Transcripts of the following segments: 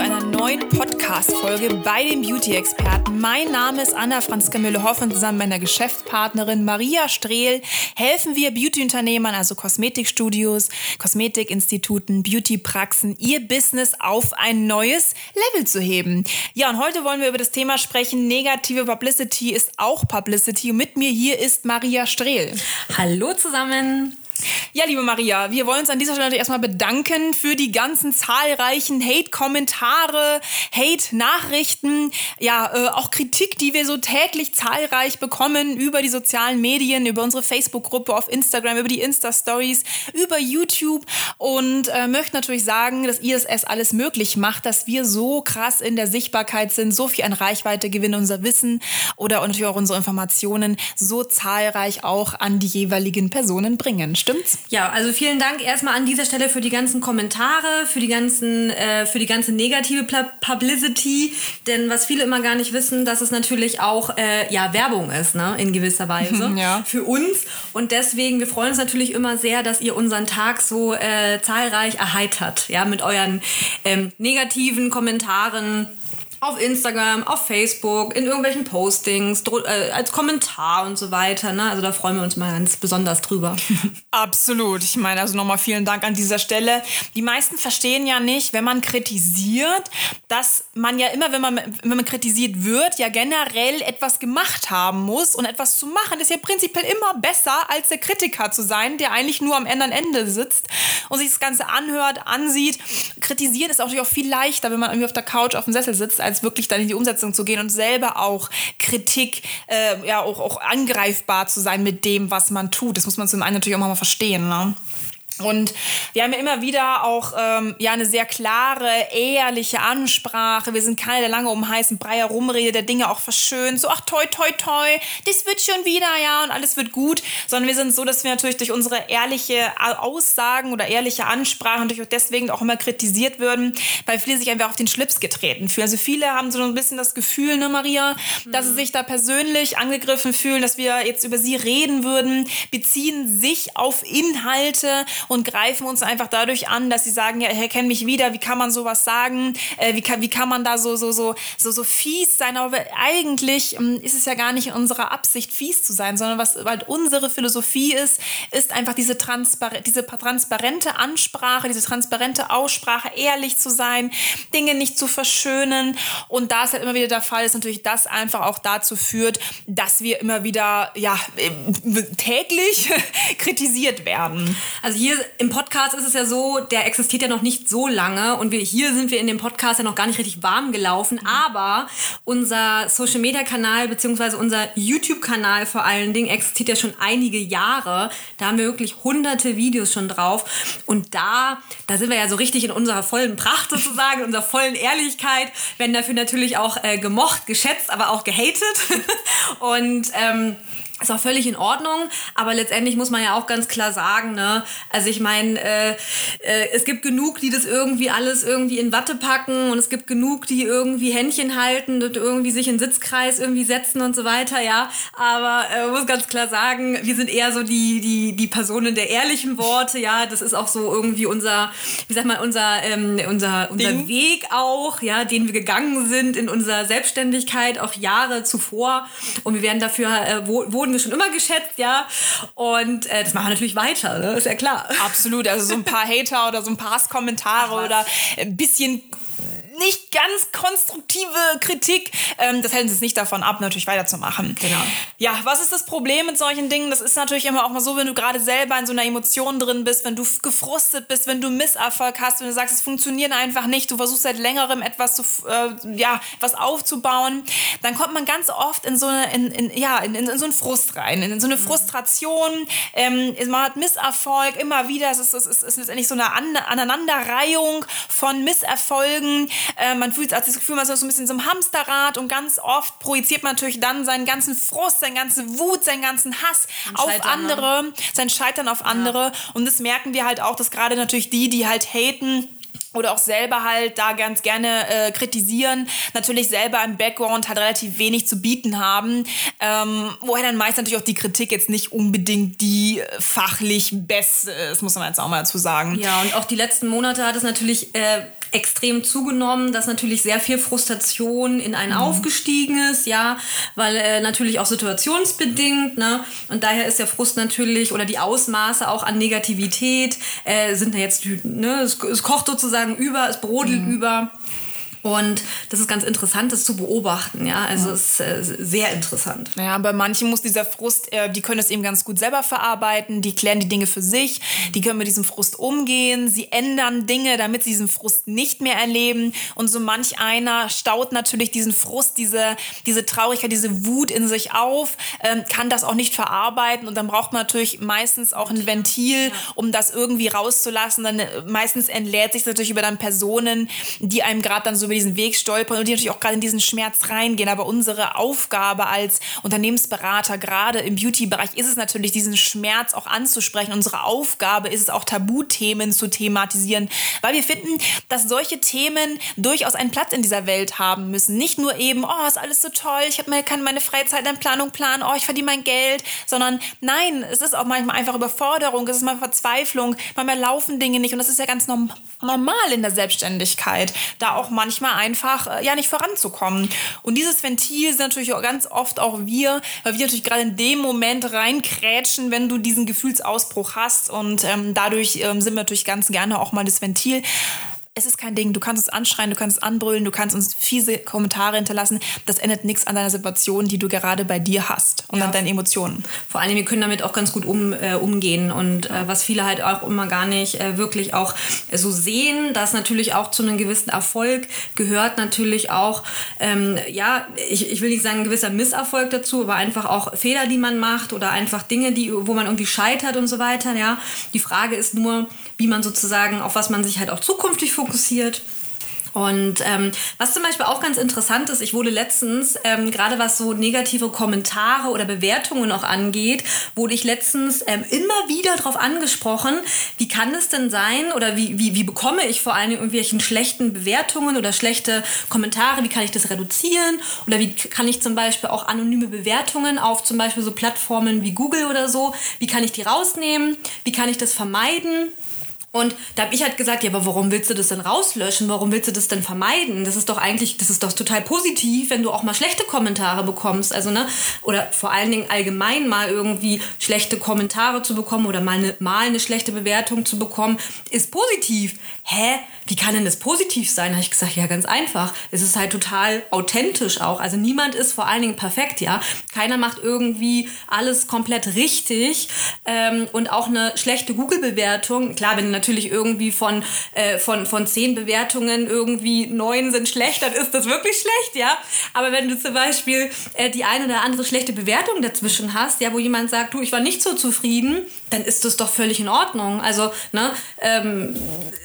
Einer neuen Podcast-Folge bei den Beauty-Experten. Mein Name ist Anna Franziska Müller-Hoffmann. Zusammen mit meiner Geschäftspartnerin Maria Strehl helfen wir Beauty-Unternehmern, also Kosmetikstudios, Kosmetikinstituten, Beauty-Praxen, ihr Business auf ein neues Level zu heben. Ja, und heute wollen wir über das Thema sprechen. Negative Publicity ist auch Publicity. Und mit mir hier ist Maria Strehl. Hallo zusammen. Ja, liebe Maria, wir wollen uns an dieser Stelle erstmal bedanken für die ganzen zahlreichen Hate-Kommentare, Hate-Nachrichten, ja, äh, auch Kritik, die wir so täglich zahlreich bekommen über die sozialen Medien, über unsere Facebook-Gruppe auf Instagram, über die Insta-Stories, über YouTube und äh, möchte natürlich sagen, dass erst alles möglich macht, dass wir so krass in der Sichtbarkeit sind, so viel an Reichweite gewinnen, unser Wissen oder natürlich auch unsere Informationen so zahlreich auch an die jeweiligen Personen bringen. Stimmt's? Ja, also vielen Dank erstmal an dieser Stelle für die ganzen Kommentare, für die ganzen, äh, für die ganze negative Publicity. Denn was viele immer gar nicht wissen, dass es natürlich auch äh, ja Werbung ist, ne, in gewisser Weise Ja. für uns. Und deswegen, wir freuen uns natürlich immer sehr, dass ihr unseren Tag so äh, zahlreich erheitert, ja, mit euren ähm, negativen Kommentaren auf Instagram, auf Facebook, in irgendwelchen Postings, äh, als Kommentar und so weiter. Ne? Also da freuen wir uns mal ganz besonders drüber. Absolut. Ich meine, also nochmal vielen Dank an dieser Stelle. Die meisten verstehen ja nicht, wenn man kritisiert, dass man ja immer, wenn man, wenn man kritisiert wird, ja generell etwas gemacht haben muss. Und etwas zu machen ist ja prinzipiell immer besser, als der Kritiker zu sein, der eigentlich nur am anderen Ende sitzt und sich das Ganze anhört, ansieht. Kritisieren ist auch natürlich auch viel leichter, wenn man irgendwie auf der Couch auf dem Sessel sitzt, als wirklich dann in die Umsetzung zu gehen und selber auch Kritik, äh, ja, auch, auch angreifbar zu sein mit dem, was man tut. Das muss man zum einen natürlich auch mal verstehen. Ne? Und wir haben ja immer wieder auch ähm, ja eine sehr klare, ehrliche Ansprache. Wir sind keiner, der lange um heißen Brei herumredet, der Dinge auch verschönt. So, ach, toi, toi, toi, das wird schon wieder, ja, und alles wird gut. Sondern wir sind so, dass wir natürlich durch unsere ehrliche Aussagen oder ehrliche Ansprache natürlich auch deswegen auch immer kritisiert würden, weil viele sich einfach auf den Schlips getreten fühlen. Also viele haben so ein bisschen das Gefühl, ne, Maria, dass sie sich da persönlich angegriffen fühlen, dass wir jetzt über sie reden würden, beziehen sich auf Inhalte und greifen uns einfach dadurch an, dass sie sagen, ja, ich erkenne mich wieder, wie kann man sowas sagen, äh, wie, kann, wie kann man da so, so, so, so, so fies sein, aber eigentlich ähm, ist es ja gar nicht in unserer Absicht, fies zu sein, sondern was halt unsere Philosophie ist, ist einfach diese, Transpar diese transparente Ansprache, diese transparente Aussprache, ehrlich zu sein, Dinge nicht zu verschönen. Und da es halt immer wieder der Fall ist, natürlich das einfach auch dazu führt, dass wir immer wieder, ja, äh, täglich kritisiert werden. Also hier im Podcast ist es ja so, der existiert ja noch nicht so lange und wir, hier sind wir in dem Podcast ja noch gar nicht richtig warm gelaufen, aber unser Social Media Kanal beziehungsweise unser YouTube Kanal vor allen Dingen existiert ja schon einige Jahre. Da haben wir wirklich hunderte Videos schon drauf und da, da sind wir ja so richtig in unserer vollen Pracht sozusagen, in unserer vollen Ehrlichkeit, werden dafür natürlich auch äh, gemocht, geschätzt, aber auch gehatet und ähm, ist auch völlig in Ordnung, aber letztendlich muss man ja auch ganz klar sagen, ne, also ich meine, äh, äh, es gibt genug, die das irgendwie alles irgendwie in Watte packen und es gibt genug, die irgendwie Händchen halten und irgendwie sich in Sitzkreis irgendwie setzen und so weiter, ja, aber äh, muss ganz klar sagen, wir sind eher so die, die, die Personen der ehrlichen Worte, ja, das ist auch so irgendwie unser, wie sagt man, unser, ähm, unser, unser Ding. Weg auch, ja, den wir gegangen sind in unserer Selbstständigkeit auch Jahre zuvor. Und wir werden dafür, äh, wo- wurden wir schon immer geschätzt, ja, und äh, das machen wir natürlich weiter, ne? ist ja klar. Absolut, also so ein paar Hater oder so ein paar Hasskommentare oder ein bisschen nicht ganz konstruktive Kritik, ähm, das hält uns nicht davon ab, natürlich weiterzumachen. Genau. Ja, was ist das Problem mit solchen Dingen? Das ist natürlich immer auch mal so, wenn du gerade selber in so einer Emotion drin bist, wenn du gefrustet bist, wenn du Misserfolg hast, wenn du sagst, es funktioniert einfach nicht, du versuchst seit längerem etwas zu, äh, ja, was aufzubauen, dann kommt man ganz oft in so eine, in, in, ja, in, in, so einen Frust rein, in, so eine Frustration. Ähm, man hat Misserfolg immer wieder. Es ist, es ist, es ist letztendlich so eine An Aneinanderreihung von Misserfolgen. Äh, man fühlt also das Gefühl, man ist so ein bisschen so einem Hamsterrad und ganz oft projiziert man natürlich dann seinen ganzen Frust, seine ganze Wut, seinen ganzen Hass auf Scheitern, andere, ne? sein Scheitern auf andere. Ja. Und das merken wir halt auch, dass gerade natürlich die, die halt haten, oder auch selber halt da ganz gerne äh, kritisieren, natürlich selber im Background halt relativ wenig zu bieten haben, ähm, woher dann meist natürlich auch die Kritik jetzt nicht unbedingt die fachlich beste ist, muss man jetzt auch mal dazu sagen. Ja, und auch die letzten Monate hat es natürlich äh, extrem zugenommen, dass natürlich sehr viel Frustration in einen mhm. aufgestiegen ist, ja, weil äh, natürlich auch situationsbedingt, ne, und daher ist der Frust natürlich oder die Ausmaße auch an Negativität äh, sind jetzt, ne, es, es kocht sozusagen über, es brodelt mhm. über. Und das ist ganz interessant, das zu beobachten. Ja, also ja. ist äh, sehr interessant. Ja, bei manchen muss dieser Frust, äh, die können es eben ganz gut selber verarbeiten, die klären die Dinge für sich, die können mit diesem Frust umgehen, sie ändern Dinge, damit sie diesen Frust nicht mehr erleben. Und so manch einer staut natürlich diesen Frust, diese, diese Traurigkeit, diese Wut in sich auf, ähm, kann das auch nicht verarbeiten. Und dann braucht man natürlich meistens auch ein Ventil, um das irgendwie rauszulassen. Dann äh, meistens entlädt sich natürlich über dann Personen, die einem gerade dann so über diesen Weg stolpern und die natürlich auch gerade in diesen Schmerz reingehen. Aber unsere Aufgabe als Unternehmensberater, gerade im Beauty-Bereich, ist es natürlich, diesen Schmerz auch anzusprechen. Unsere Aufgabe ist es auch, Tabuthemen zu thematisieren, weil wir finden, dass solche Themen durchaus einen Platz in dieser Welt haben müssen. Nicht nur eben, oh, ist alles so toll, ich meine, kann meine Freizeit in Planung planen, oh, ich verdiene mein Geld, sondern nein, es ist auch manchmal einfach Überforderung, es ist mal Verzweiflung, manchmal laufen Dinge nicht und das ist ja ganz normal in der Selbstständigkeit, da auch manchmal manchmal einfach äh, ja nicht voranzukommen. Und dieses Ventil sind natürlich auch ganz oft auch wir, weil wir natürlich gerade in dem Moment reinkrätschen, wenn du diesen Gefühlsausbruch hast. Und ähm, dadurch ähm, sind wir natürlich ganz gerne auch mal das Ventil es ist kein Ding. Du kannst uns anschreien, du kannst uns anbrüllen, du kannst uns fiese Kommentare hinterlassen. Das ändert nichts an deiner Situation, die du gerade bei dir hast und ja. an deinen Emotionen. Vor allem, wir können damit auch ganz gut um, äh, umgehen. Und äh, was viele halt auch immer gar nicht äh, wirklich auch so sehen, dass natürlich auch zu einem gewissen Erfolg gehört natürlich auch, ähm, ja, ich, ich will nicht sagen ein gewisser Misserfolg dazu, aber einfach auch Fehler, die man macht oder einfach Dinge, die, wo man irgendwie scheitert und so weiter. Ja. Die Frage ist nur, wie man sozusagen, auf was man sich halt auch zukünftig fokussiert. Und ähm, was zum Beispiel auch ganz interessant ist, ich wurde letztens, ähm, gerade was so negative Kommentare oder Bewertungen auch angeht, wurde ich letztens ähm, immer wieder darauf angesprochen, wie kann es denn sein oder wie, wie, wie bekomme ich vor allem irgendwelchen schlechten Bewertungen oder schlechte Kommentare, wie kann ich das reduzieren? Oder wie kann ich zum Beispiel auch anonyme Bewertungen auf zum Beispiel so Plattformen wie Google oder so, wie kann ich die rausnehmen, wie kann ich das vermeiden und da habe ich halt gesagt, ja, aber warum willst du das denn rauslöschen? Warum willst du das denn vermeiden? Das ist doch eigentlich, das ist doch total positiv, wenn du auch mal schlechte Kommentare bekommst. Also, ne, oder vor allen Dingen allgemein mal irgendwie schlechte Kommentare zu bekommen oder mal eine, mal eine schlechte Bewertung zu bekommen, ist positiv. Hä? Wie kann denn das positiv sein? Habe ich gesagt, ja, ganz einfach. Es ist halt total authentisch auch. Also niemand ist vor allen Dingen perfekt, ja. Keiner macht irgendwie alles komplett richtig. Ähm, und auch eine schlechte Google-Bewertung, klar, wenn du natürlich irgendwie von, äh, von, von zehn Bewertungen irgendwie neun sind schlecht, dann ist das wirklich schlecht, ja. Aber wenn du zum Beispiel äh, die eine oder andere schlechte Bewertung dazwischen hast, ja, wo jemand sagt, du, ich war nicht so zufrieden, dann ist das doch völlig in Ordnung. Also, ne, ähm,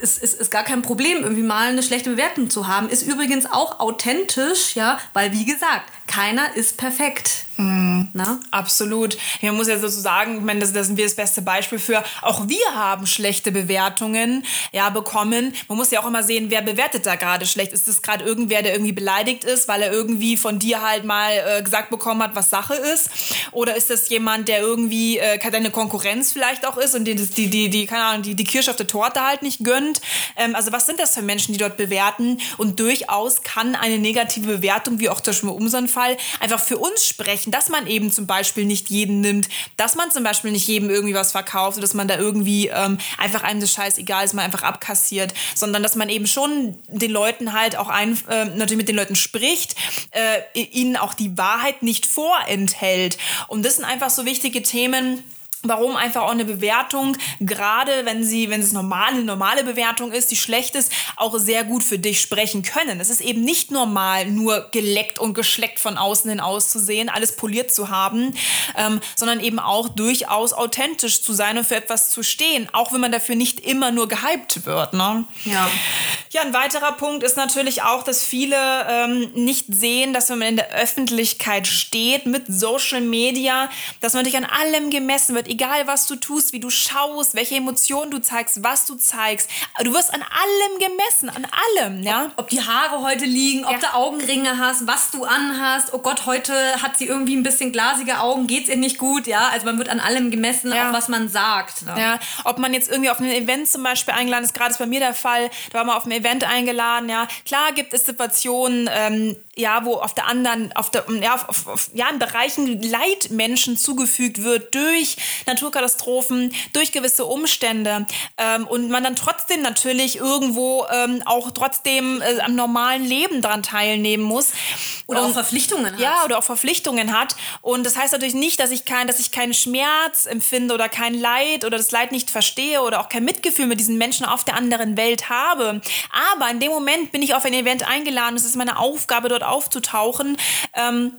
es, es ist gar kein Problem, irgendwie mal eine schlechte Bewertung zu haben. Ist übrigens auch authentisch, ja, weil wie gesagt, keiner ist perfekt. Mhm. Na? Absolut. Man muss ja sozusagen, ich meine, das, das sind wir das beste Beispiel für. Auch wir haben schlechte Bewertungen ja, bekommen. Man muss ja auch immer sehen, wer bewertet da gerade schlecht. Ist das gerade irgendwer, der irgendwie beleidigt ist, weil er irgendwie von dir halt mal äh, gesagt bekommen hat, was Sache ist? Oder ist das jemand, der irgendwie äh, deine Konkurrenz vielleicht auch ist und die, die, die, die, keine Ahnung, die, die Kirsche auf der Torte halt nicht gönnt? Ähm, also was sind das für Menschen, die dort bewerten? Und durchaus kann eine negative Bewertung, wie auch zum Beispiel unserem Fall, einfach für uns sprechen, dass man eben zum Beispiel nicht jeden nimmt, dass man zum Beispiel nicht jedem irgendwie was verkauft, dass man da irgendwie ähm, einfach einem das Scheiß egal ist, man einfach abkassiert, sondern dass man eben schon den Leuten halt auch ein, äh, natürlich mit den Leuten spricht, äh, ihnen auch die Wahrheit nicht vorenthält. Und das sind einfach so wichtige Themen, warum einfach auch eine Bewertung, gerade wenn sie, wenn es normal, eine normale Bewertung ist, die schlecht ist, auch sehr gut für dich sprechen können. Es ist eben nicht normal, nur geleckt und geschleckt von außen hin auszusehen, alles poliert zu haben, ähm, sondern eben auch durchaus authentisch zu sein und für etwas zu stehen, auch wenn man dafür nicht immer nur gehypt wird. Ne? Ja. Ja, ein weiterer Punkt ist natürlich auch, dass viele ähm, nicht sehen, dass wenn man in der Öffentlichkeit steht mit Social Media, dass man natürlich an allem gemessen wird, egal was du tust, wie du schaust, welche Emotionen du zeigst, was du zeigst. Du wirst an allem gemessen, an allem, ja. Ob, ob die Haare heute liegen, ob ja. du Augenringe hast, was du anhast. Oh Gott, heute hat sie irgendwie ein bisschen glasige Augen, geht's ihr nicht gut, ja. Also man wird an allem gemessen, ja. auch was man sagt. Ne? Ja, ob man jetzt irgendwie auf ein Event zum Beispiel eingeladen ist, gerade ist bei mir der Fall, da war man auf einem Event eingeladen, ja. Klar gibt es Situationen, ähm, ja, wo auf der anderen, auf der, ja, auf, auf, ja, in Bereichen Leid Menschen zugefügt wird durch Naturkatastrophen, durch gewisse Umstände ähm, und man dann trotzdem natürlich irgendwo ähm, auch trotzdem äh, am normalen Leben daran teilnehmen muss. Oder und, auch Verpflichtungen hat. Ja, oder auch Verpflichtungen hat. Und das heißt natürlich nicht, dass ich kein, dass ich keinen Schmerz empfinde oder kein Leid oder das Leid nicht verstehe oder auch kein Mitgefühl mit diesen Menschen auf der anderen Welt habe. Aber in dem Moment bin ich auf ein Event eingeladen. Es ist meine Aufgabe, dort aufzutauchen. Ähm,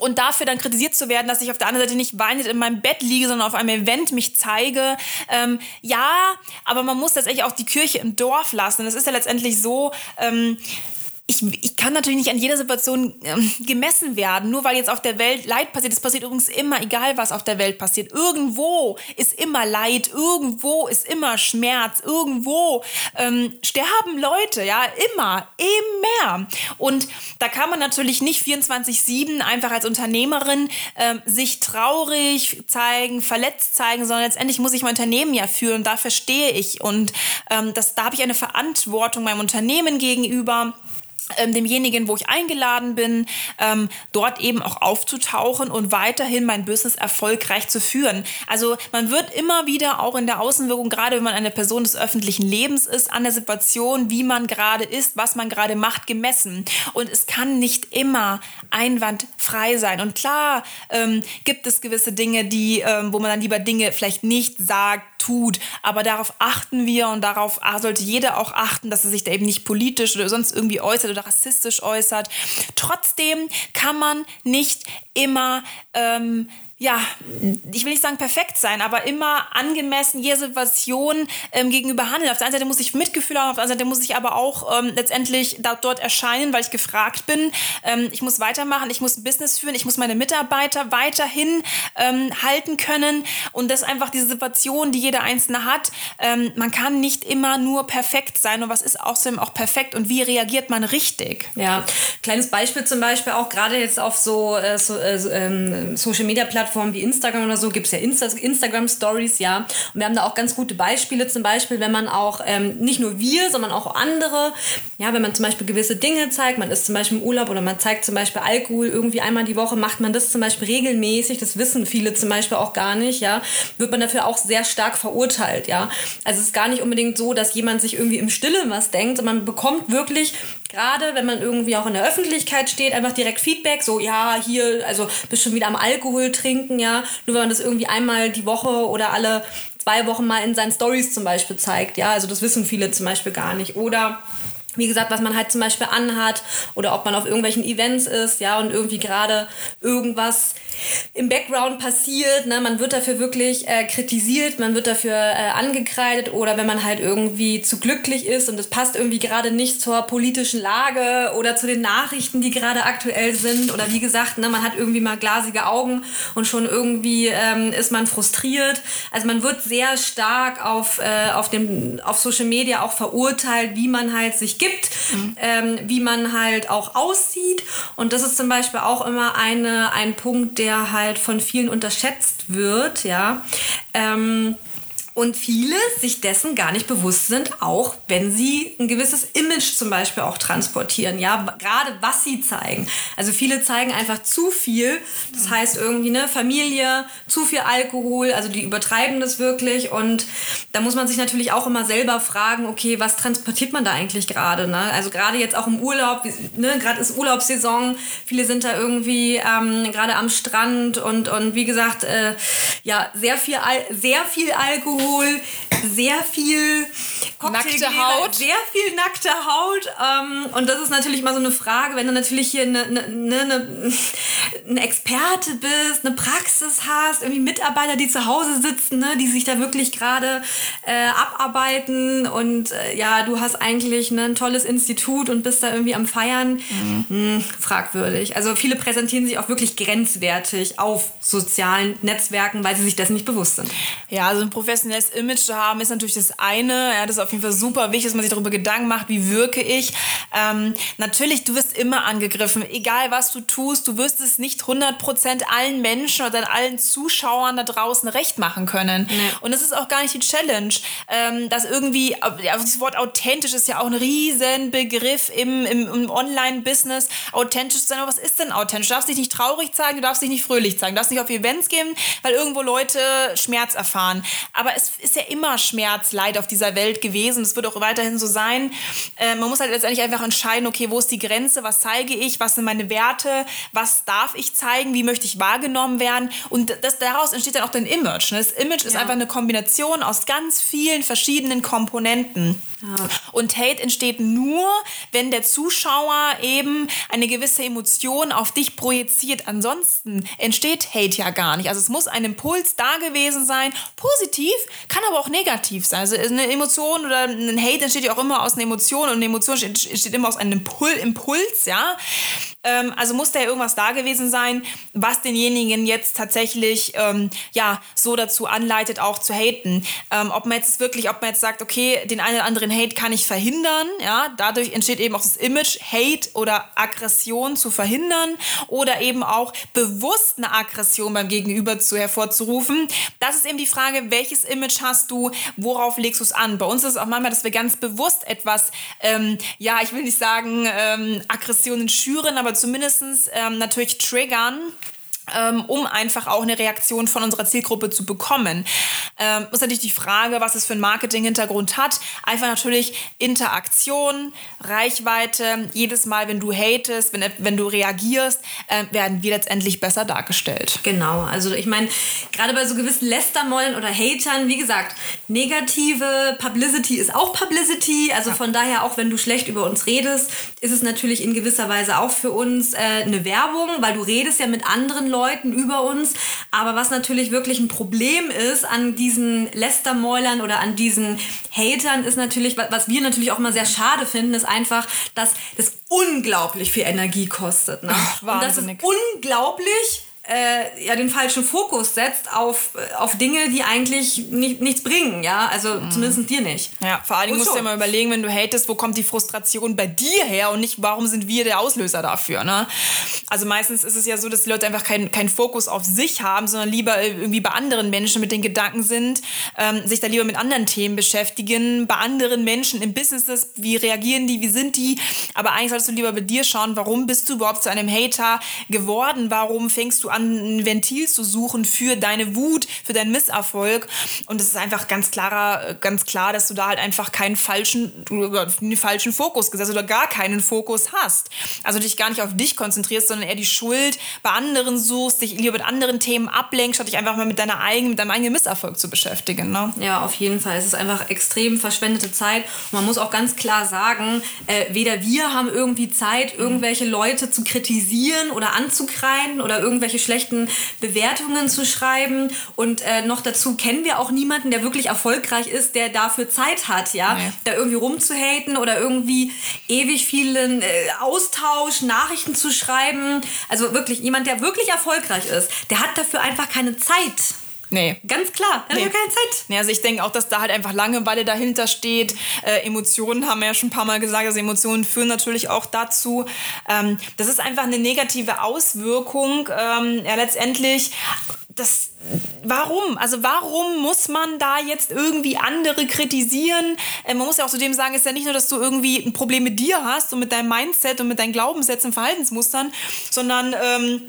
und dafür dann kritisiert zu werden, dass ich auf der anderen Seite nicht weinend in meinem Bett liege, sondern auf einem Event mich zeige. Ähm, ja, aber man muss letztendlich auch die Kirche im Dorf lassen. Es ist ja letztendlich so, ähm, ich, ich kann natürlich nicht an jeder Situation ähm, gemessen werden, nur weil jetzt auf der Welt Leid passiert. Es passiert übrigens immer, egal was auf der Welt passiert. Irgendwo ist immer Leid, irgendwo ist immer Schmerz, irgendwo ähm, sterben Leute, ja, immer, immer. Und da kann man natürlich nicht 24-7 einfach als Unternehmerin ähm, sich traurig zeigen, verletzt zeigen, sondern letztendlich muss ich mein Unternehmen ja führen und da verstehe ich. Und ähm, das, da habe ich eine Verantwortung meinem Unternehmen gegenüber ähm, demjenigen, wo ich eingeladen bin, ähm, dort eben auch aufzutauchen und weiterhin mein Business erfolgreich zu führen. Also man wird immer wieder auch in der Außenwirkung, gerade wenn man eine Person des öffentlichen Lebens ist, an der Situation, wie man gerade ist, was man gerade macht, gemessen. Und es kann nicht immer einwandfrei sein. Und klar ähm, gibt es gewisse Dinge, die, ähm, wo man dann lieber Dinge vielleicht nicht sagt, tut. Aber darauf achten wir und darauf sollte jeder auch achten, dass er sich da eben nicht politisch oder sonst irgendwie äußert oder rassistisch äußert. Trotzdem kann man nicht immer ähm, ja, ich will nicht sagen perfekt sein, aber immer angemessen jeder Situation ähm, gegenüber handeln. Auf der einen Seite muss ich Mitgefühl haben, auf der anderen Seite muss ich aber auch ähm, letztendlich da, dort erscheinen, weil ich gefragt bin. Ähm, ich muss weitermachen, ich muss ein Business führen, ich muss meine Mitarbeiter weiterhin ähm, halten können. Und das ist einfach diese Situation, die jeder Einzelne hat. Ähm, man kann nicht immer nur perfekt sein. Und was ist außerdem auch perfekt und wie reagiert man richtig? Ja, kleines Beispiel zum Beispiel auch gerade jetzt auf so, äh, so äh, ähm, Social Media Plattformen Plattformen wie Instagram oder so gibt es ja Insta Instagram Stories, ja. Und wir haben da auch ganz gute Beispiele, zum Beispiel, wenn man auch ähm, nicht nur wir, sondern auch andere, ja, wenn man zum Beispiel gewisse Dinge zeigt, man ist zum Beispiel im Urlaub oder man zeigt zum Beispiel Alkohol irgendwie einmal die Woche, macht man das zum Beispiel regelmäßig, das wissen viele zum Beispiel auch gar nicht, ja, wird man dafür auch sehr stark verurteilt, ja. Also es ist gar nicht unbedingt so, dass jemand sich irgendwie im Stillen was denkt, sondern man bekommt wirklich gerade wenn man irgendwie auch in der Öffentlichkeit steht, einfach direkt Feedback, so ja, hier, also bist schon wieder am Alkohol trinken, ja, nur wenn man das irgendwie einmal die Woche oder alle zwei Wochen mal in seinen Stories zum Beispiel zeigt, ja, also das wissen viele zum Beispiel gar nicht. Oder wie gesagt, was man halt zum Beispiel anhat oder ob man auf irgendwelchen Events ist, ja, und irgendwie gerade irgendwas im Background passiert. Ne? Man wird dafür wirklich äh, kritisiert, man wird dafür äh, angekreidet oder wenn man halt irgendwie zu glücklich ist und es passt irgendwie gerade nicht zur politischen Lage oder zu den Nachrichten, die gerade aktuell sind oder wie gesagt, ne, man hat irgendwie mal glasige Augen und schon irgendwie ähm, ist man frustriert. Also man wird sehr stark auf, äh, auf, dem, auf Social Media auch verurteilt, wie man halt sich gibt, mhm. ähm, wie man halt auch aussieht und das ist zum Beispiel auch immer eine, ein Punkt, der halt von vielen unterschätzt wird, ja. Ähm, und viele sich dessen gar nicht bewusst sind, auch wenn sie ein gewisses Image zum Beispiel auch transportieren. Ja, gerade was sie zeigen. Also viele zeigen einfach zu viel. Das heißt irgendwie eine Familie, zu viel Alkohol. Also die übertreiben das wirklich. Und da muss man sich natürlich auch immer selber fragen, okay, was transportiert man da eigentlich gerade? Ne? Also gerade jetzt auch im Urlaub, ne? gerade ist Urlaubssaison. Viele sind da irgendwie ähm, gerade am Strand und, und wie gesagt, äh, ja, sehr viel, Al sehr viel Alkohol Alkohol, sehr viel nackte Haut. Sehr viel nackte Haut. Ähm, und das ist natürlich mal so eine Frage, wenn du natürlich hier eine, eine, eine, eine Experte bist, eine Praxis hast, irgendwie Mitarbeiter, die zu Hause sitzen, ne, die sich da wirklich gerade äh, abarbeiten und äh, ja, du hast eigentlich ne, ein tolles Institut und bist da irgendwie am Feiern. Mhm. Hm, fragwürdig. Also viele präsentieren sich auch wirklich grenzwertig auf sozialen Netzwerken, weil sie sich dessen nicht bewusst sind. Ja, also ein professionelles Image zu haben, ist natürlich das eine. Ja, das ist auf jeden Fall super wichtig, dass man sich darüber Gedanken macht, wie wirke ich. Ähm, natürlich, du wirst immer angegriffen, egal was du tust. Du wirst es nicht 100% allen Menschen oder allen Zuschauern da draußen recht machen können. Nee. Und das ist auch gar nicht die Challenge. Ähm, dass irgendwie, ja, das Wort authentisch ist ja auch ein Riesenbegriff im, im, im Online-Business. Authentisch zu sein, aber was ist denn authentisch? Du darfst dich nicht traurig zeigen, du darfst dich nicht fröhlich zeigen, du darfst nicht auf Events gehen, weil irgendwo Leute Schmerz erfahren. Aber es ist ja immer Schmerz, Leid auf dieser Welt gewesen. Es wird auch weiterhin so sein. Äh, man muss halt letztendlich einfach entscheiden, okay, wo ist die Grenze, was zeige ich, was sind meine Werte, was darf ich zeigen, wie möchte ich wahrgenommen werden. Und das, daraus entsteht dann auch dein Image. Ne? Das Image ja. ist einfach eine Kombination aus ganz vielen verschiedenen Komponenten. Ja. Und Hate entsteht nur, wenn der Zuschauer eben eine gewisse Emotion auf dich projiziert. Ansonsten entsteht Hate ja gar nicht. Also es muss ein Impuls da gewesen sein, positiv, kann aber auch negativ sein. Also eine Emotion oder ein Hate entsteht ja auch immer aus einer Emotion und eine Emotion entsteht immer aus einem Impuls, ja. Ähm, also muss da ja irgendwas da gewesen sein, was denjenigen jetzt tatsächlich ähm, ja so dazu anleitet, auch zu haten. Ähm, ob man jetzt wirklich, ob man jetzt sagt, okay, den einen oder anderen Hate kann ich verhindern, ja, dadurch entsteht eben auch das Image, Hate oder Aggression zu verhindern oder eben auch bewusst eine Aggression beim Gegenüber zu hervorzurufen. Das ist eben die Frage, welches Image hast du, worauf legst du es an? Bei uns ist es auch manchmal, dass wir ganz bewusst etwas, ähm, ja, ich will nicht sagen, ähm, Aggressionen schüren, aber zumindest ähm, natürlich triggern um einfach auch eine Reaktion von unserer Zielgruppe zu bekommen. Ähm, ist natürlich die Frage, was es für einen Marketing-Hintergrund hat. Einfach natürlich Interaktion, Reichweite. Jedes Mal, wenn du hatest, wenn, wenn du reagierst, äh, werden wir letztendlich besser dargestellt. Genau, also ich meine, gerade bei so gewissen Lästermollen oder Hatern, wie gesagt, negative Publicity ist auch Publicity. Also ja. von daher, auch wenn du schlecht über uns redest, ist es natürlich in gewisser Weise auch für uns äh, eine Werbung, weil du redest ja mit anderen Leuten über uns. Aber was natürlich wirklich ein Problem ist an diesen Lästermäulern oder an diesen Hatern, ist natürlich, was wir natürlich auch mal sehr schade finden, ist einfach, dass das unglaublich viel Energie kostet. Ne? Ach, Und das ist unglaublich äh, ja den falschen Fokus setzt auf, äh, auf Dinge, die eigentlich nicht, nichts bringen, ja, also mhm. zumindest dir nicht. Ja, vor allem musst du ja mal überlegen, wenn du hatest, wo kommt die Frustration bei dir her und nicht, warum sind wir der Auslöser dafür, ne? Also meistens ist es ja so, dass die Leute einfach keinen kein Fokus auf sich haben, sondern lieber irgendwie bei anderen Menschen mit den Gedanken sind, ähm, sich da lieber mit anderen Themen beschäftigen, bei anderen Menschen im Business, wie reagieren die, wie sind die, aber eigentlich solltest du lieber bei dir schauen, warum bist du überhaupt zu einem Hater geworden, warum fängst du an, ein Ventil zu suchen für deine Wut, für deinen Misserfolg. Und es ist einfach ganz klarer, ganz klar, dass du da halt einfach keinen falschen, einen falschen Fokus gesetzt oder gar keinen Fokus hast. Also dich gar nicht auf dich konzentrierst, sondern eher die Schuld bei anderen suchst, dich lieber mit anderen Themen ablenkst, statt dich einfach mal mit deiner eigenen, mit deinem eigenen Misserfolg zu beschäftigen. Ne? Ja, auf jeden Fall. Es ist einfach extrem verschwendete Zeit. Und man muss auch ganz klar sagen, äh, weder wir haben irgendwie Zeit, irgendwelche Leute zu kritisieren oder anzukreiden oder irgendwelche schlechten Bewertungen zu schreiben. Und äh, noch dazu kennen wir auch niemanden, der wirklich erfolgreich ist, der dafür Zeit hat, ja, nee. da irgendwie rumzuhaten oder irgendwie ewig vielen äh, Austausch, Nachrichten zu schreiben. Also wirklich jemand, der wirklich erfolgreich ist, der hat dafür einfach keine Zeit. Nee. Ganz klar, da nee. hat keine Zeit. Nee, also ich denke auch, dass da halt einfach Langeweile dahinter steht. Äh, Emotionen haben wir ja schon ein paar Mal gesagt, also Emotionen führen natürlich auch dazu. Ähm, das ist einfach eine negative Auswirkung. Ähm, ja, letztendlich, das warum? Also warum muss man da jetzt irgendwie andere kritisieren? Äh, man muss ja auch zudem sagen, es ist ja nicht nur, dass du irgendwie ein Problem mit dir hast und mit deinem Mindset und mit deinen Glaubenssätzen und Verhaltensmustern, sondern ähm,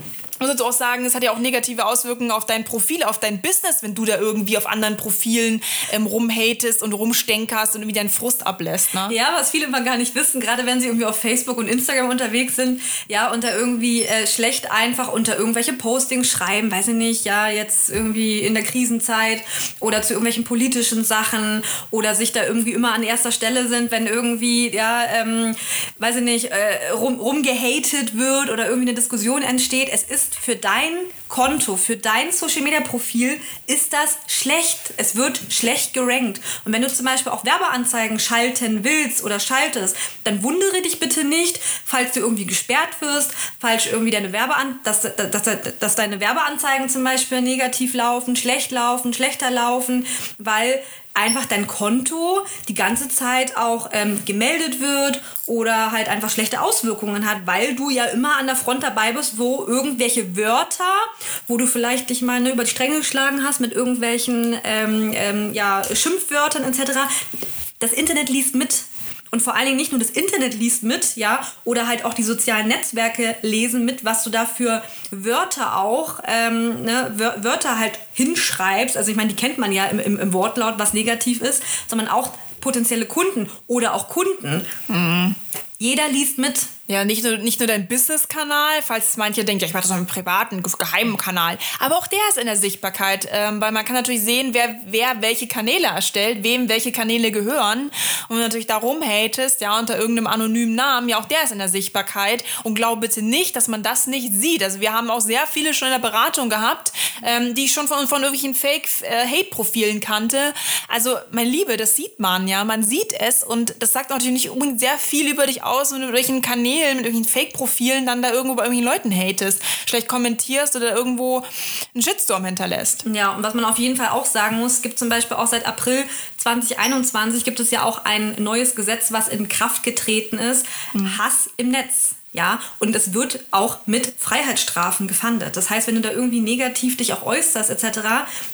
muss jetzt auch sagen, es hat ja auch negative Auswirkungen auf dein Profil, auf dein Business, wenn du da irgendwie auf anderen Profilen ähm, rumhatest und rumstenkerst und irgendwie deinen Frust ablässt. Ne? Ja, was viele immer gar nicht wissen, gerade wenn sie irgendwie auf Facebook und Instagram unterwegs sind, ja, und da irgendwie äh, schlecht einfach unter irgendwelche Postings schreiben, weiß ich nicht, ja, jetzt irgendwie in der Krisenzeit oder zu irgendwelchen politischen Sachen oder sich da irgendwie immer an erster Stelle sind, wenn irgendwie, ja, ähm, weiß ich nicht, äh, rum, rumgehatet wird oder irgendwie eine Diskussion entsteht. Es ist für dein Konto, für dein Social Media Profil ist das schlecht. Es wird schlecht gerankt. Und wenn du zum Beispiel auch Werbeanzeigen schalten willst oder schaltest, dann wundere dich bitte nicht, falls du irgendwie gesperrt wirst, falls irgendwie deine Werbean dass, dass, dass, dass deine Werbeanzeigen zum Beispiel negativ laufen, schlecht laufen, schlechter laufen, weil einfach dein Konto die ganze Zeit auch ähm, gemeldet wird oder halt einfach schlechte Auswirkungen hat, weil du ja immer an der Front dabei bist, wo irgendwelche Wörter, wo du vielleicht dich mal ne, über die Stränge geschlagen hast mit irgendwelchen ähm, ähm, ja, Schimpfwörtern etc. Das Internet liest mit und vor allen Dingen nicht nur das Internet liest mit, ja, oder halt auch die sozialen Netzwerke lesen mit, was du da für Wörter auch, ähm, ne, Wörter halt hinschreibst. Also ich meine, die kennt man ja im, im, im Wortlaut, was negativ ist, sondern auch potenzielle Kunden oder auch Kunden. Mhm. Jeder liest mit. Ja, nicht nur, nicht nur dein Business-Kanal, falls manche denken, ja, ich mache das auf einem privaten, geheimen Kanal. Aber auch der ist in der Sichtbarkeit, ähm, weil man kann natürlich sehen, wer, wer welche Kanäle erstellt, wem welche Kanäle gehören. Und wenn du natürlich darum hatest, ja, unter irgendeinem anonymen Namen, ja, auch der ist in der Sichtbarkeit. Und glaube bitte nicht, dass man das nicht sieht. Also wir haben auch sehr viele schon in der Beratung gehabt, ähm, die ich schon von, von irgendwelchen Fake-Hate-Profilen äh, kannte. Also, mein Liebe, das sieht man, ja, man sieht es und das sagt natürlich nicht unbedingt sehr viel über dich aus, du durch einen Kanal Kanälen, mit irgendwelchen Fake-Profilen dann da irgendwo bei irgendwelchen Leuten hatest, schlecht kommentierst oder irgendwo einen Shitstorm hinterlässt. Ja, und was man auf jeden Fall auch sagen muss, gibt zum Beispiel auch seit April 2021 gibt es ja auch ein neues Gesetz, was in Kraft getreten ist. Mhm. Hass im Netz. Ja, und es wird auch mit Freiheitsstrafen gefahndet. Das heißt, wenn du da irgendwie negativ dich auch äußerst etc.,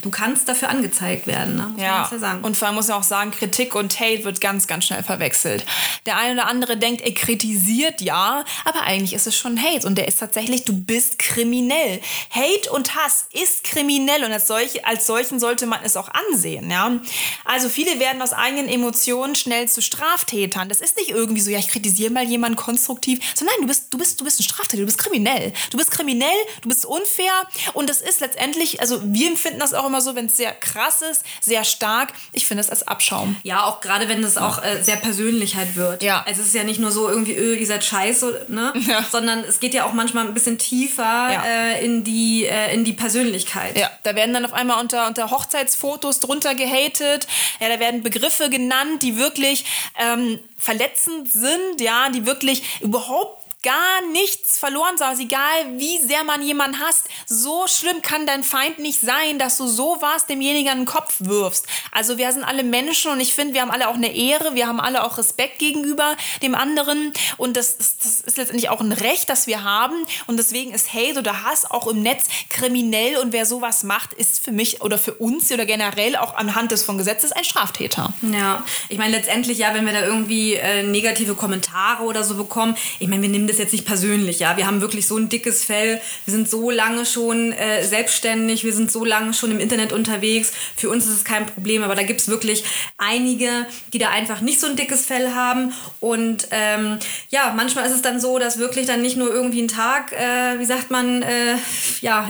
du kannst dafür angezeigt werden. Ne? Ja, ja und vor allem muss man auch sagen, Kritik und Hate wird ganz, ganz schnell verwechselt. Der eine oder andere denkt, er kritisiert ja, aber eigentlich ist es schon Hate und der ist tatsächlich, du bist kriminell. Hate und Hass ist kriminell und als, solch, als solchen sollte man es auch ansehen. Ja? Also viele werden aus eigenen Emotionen schnell zu Straftätern. Das ist nicht irgendwie so, ja, ich kritisiere mal jemanden konstruktiv, sondern nein, bist, du bist, du bist ein Straftäter, du bist kriminell. Du bist kriminell, du bist unfair und das ist letztendlich, also wir empfinden das auch immer so, wenn es sehr krass ist, sehr stark. Ich finde es als Abschaum. Ja, auch gerade wenn es auch äh, sehr persönlich halt wird. Ja. Also es ist ja nicht nur so irgendwie, öh, ihr seid scheiße, ne? Ja. Sondern es geht ja auch manchmal ein bisschen tiefer ja. äh, in, die, äh, in die Persönlichkeit. Ja, da werden dann auf einmal unter, unter Hochzeitsfotos drunter gehatet. Ja, da werden Begriffe genannt, die wirklich ähm, verletzend sind, ja, die wirklich überhaupt gar nichts verloren soll. Also egal, wie sehr man jemanden hasst, so schlimm kann dein Feind nicht sein, dass du so was demjenigen an den Kopf wirfst. Also wir sind alle Menschen und ich finde, wir haben alle auch eine Ehre, wir haben alle auch Respekt gegenüber dem anderen und das, das, das ist letztendlich auch ein Recht, das wir haben und deswegen ist Hate oder Hass auch im Netz kriminell und wer sowas macht, ist für mich oder für uns oder generell auch anhand des von Gesetzes ein Straftäter. Ja, ich meine letztendlich ja, wenn wir da irgendwie äh, negative Kommentare oder so bekommen, ich meine, wir nehmen das jetzt nicht persönlich, ja. Wir haben wirklich so ein dickes Fell. Wir sind so lange schon äh, selbstständig. Wir sind so lange schon im Internet unterwegs. Für uns ist es kein Problem. Aber da gibt es wirklich einige, die da einfach nicht so ein dickes Fell haben. Und ähm, ja, manchmal ist es dann so, dass wirklich dann nicht nur irgendwie ein Tag, äh, wie sagt man, äh, ja,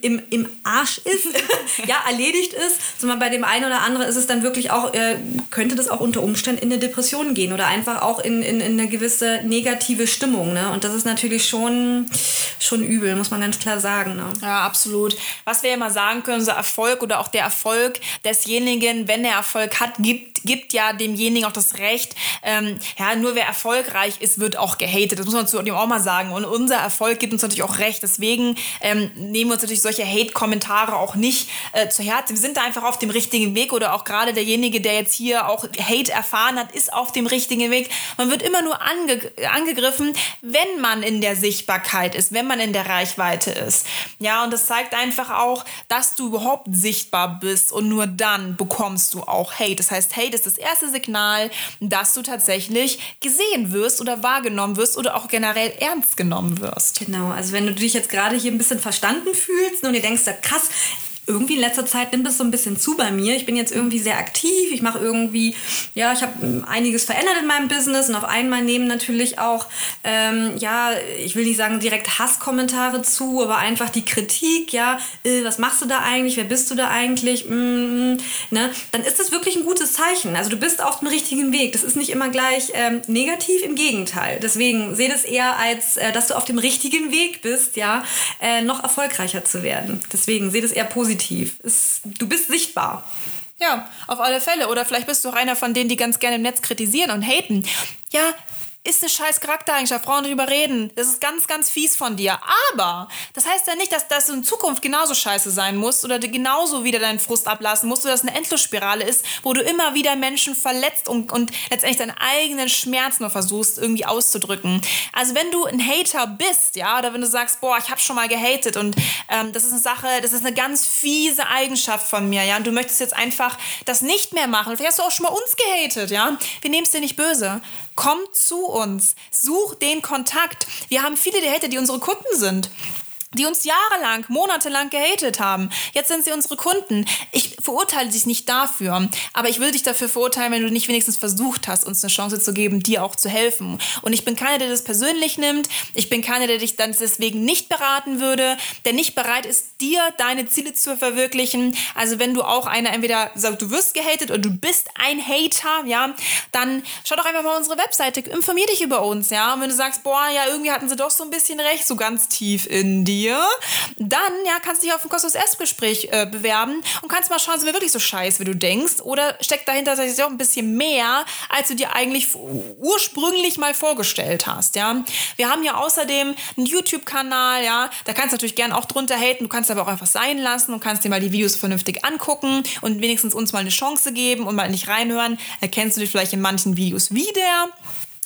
im, im Arsch ist, ja, erledigt ist, sondern bei dem einen oder anderen ist es dann wirklich auch, äh, könnte das auch unter Umständen in eine Depression gehen oder einfach auch in, in, in eine gewisse negative Stimmung. Ne? Und das ist natürlich schon, schon übel, muss man ganz klar sagen. Ne? Ja, absolut. Was wir mal sagen können, unser Erfolg oder auch der Erfolg desjenigen, wenn er Erfolg hat, gibt, gibt ja demjenigen auch das Recht. Ähm, ja, nur wer erfolgreich ist, wird auch gehatet. Das muss man zu dem auch mal sagen. Und unser Erfolg gibt uns natürlich auch recht. Deswegen ähm, nehmen wir uns natürlich solche Hate-Kommentare auch nicht äh, zu Herzen. Wir sind da einfach auf dem richtigen Weg oder auch gerade derjenige, der jetzt hier auch Hate erfahren hat, ist auf dem richtigen Weg. Man wird immer nur ange angegriffen, wenn man in der Sichtbarkeit ist, wenn man in der Reichweite ist. Ja, und das zeigt einfach auch, dass du überhaupt sichtbar bist und nur dann bekommst du auch Hate. Das heißt, Hate ist das erste Signal, dass du tatsächlich gesehen wirst oder wahrgenommen wirst oder auch generell ernst genommen wirst. Genau, also wenn du dich jetzt gerade hier ein bisschen verstanden fühlst und dir denkst, krass, irgendwie in letzter Zeit nimmt es so ein bisschen zu bei mir. Ich bin jetzt irgendwie sehr aktiv. Ich mache irgendwie, ja, ich habe einiges verändert in meinem Business und auf einmal nehmen natürlich auch, ähm, ja, ich will nicht sagen direkt Hasskommentare zu, aber einfach die Kritik, ja, äh, was machst du da eigentlich? Wer bist du da eigentlich? Mm, mm, ne? Dann ist das wirklich ein gutes Zeichen. Also du bist auf dem richtigen Weg. Das ist nicht immer gleich ähm, negativ, im Gegenteil. Deswegen sehe das eher als, äh, dass du auf dem richtigen Weg bist, ja, äh, noch erfolgreicher zu werden. Deswegen sehe das eher positiv positiv. Es, du bist sichtbar. Ja, auf alle Fälle. Oder vielleicht bist du auch einer von denen, die ganz gerne im Netz kritisieren und haten. Ja, ist eine scheiß Charaktereigenschaft, brauchen drüber reden. Das ist ganz, ganz fies von dir. Aber das heißt ja nicht, dass das in Zukunft genauso scheiße sein muss oder genauso wieder deinen Frust ablassen musst oder dass eine Endlosspirale ist, wo du immer wieder Menschen verletzt und, und letztendlich deinen eigenen Schmerz nur versuchst irgendwie auszudrücken. Also wenn du ein Hater bist, ja, oder wenn du sagst, boah, ich habe schon mal gehatet und ähm, das ist eine Sache, das ist eine ganz fiese Eigenschaft von mir, ja, und du möchtest jetzt einfach das nicht mehr machen. Vielleicht hast du auch schon mal uns gehatet, ja. Wir nehmen es dir nicht böse. Komm zu uns, such den Kontakt. Wir haben viele der die unsere Kunden sind die uns jahrelang, monatelang gehatet haben. Jetzt sind sie unsere Kunden. Ich verurteile dich nicht dafür, aber ich will dich dafür verurteilen, wenn du nicht wenigstens versucht hast, uns eine Chance zu geben, dir auch zu helfen. Und ich bin keiner, der das persönlich nimmt. Ich bin keiner, der dich dann deswegen nicht beraten würde, der nicht bereit ist, dir deine Ziele zu verwirklichen. Also wenn du auch einer entweder sagst, du wirst gehatet oder du bist ein Hater, ja, dann schau doch einfach mal unsere Webseite, informier dich über uns, ja. Und wenn du sagst, boah, ja, irgendwie hatten sie doch so ein bisschen recht, so ganz tief in dir dir, dann ja, kannst du dich auf ein kostenloses Erstgespräch äh, bewerben und kannst mal schauen, sind wir wirklich so scheiße, wie du denkst, oder steckt dahinter tatsächlich auch ein bisschen mehr, als du dir eigentlich ursprünglich mal vorgestellt hast, ja. Wir haben hier außerdem einen YouTube-Kanal, ja, da kannst du natürlich gerne auch drunter haten, du kannst aber auch einfach sein lassen und kannst dir mal die Videos vernünftig angucken und wenigstens uns mal eine Chance geben und mal nicht reinhören, erkennst du dich vielleicht in manchen Videos wieder.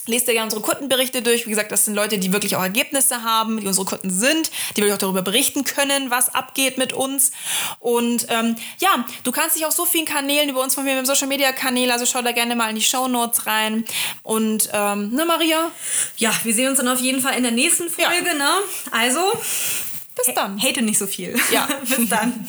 Lest dir gerne unsere Kundenberichte durch. Wie gesagt, das sind Leute, die wirklich auch Ergebnisse haben, die unsere Kunden sind, die wirklich auch darüber berichten können, was abgeht mit uns. Und ähm, ja, du kannst dich auf so vielen Kanälen über uns von mir im Social Media Kanal, also schau da gerne mal in die Show Notes rein. Und ähm, ne, Maria? Ja, wir sehen uns dann auf jeden Fall in der nächsten Folge, ja. ne? Also, bis dann. Hate nicht so viel. Ja, bis dann.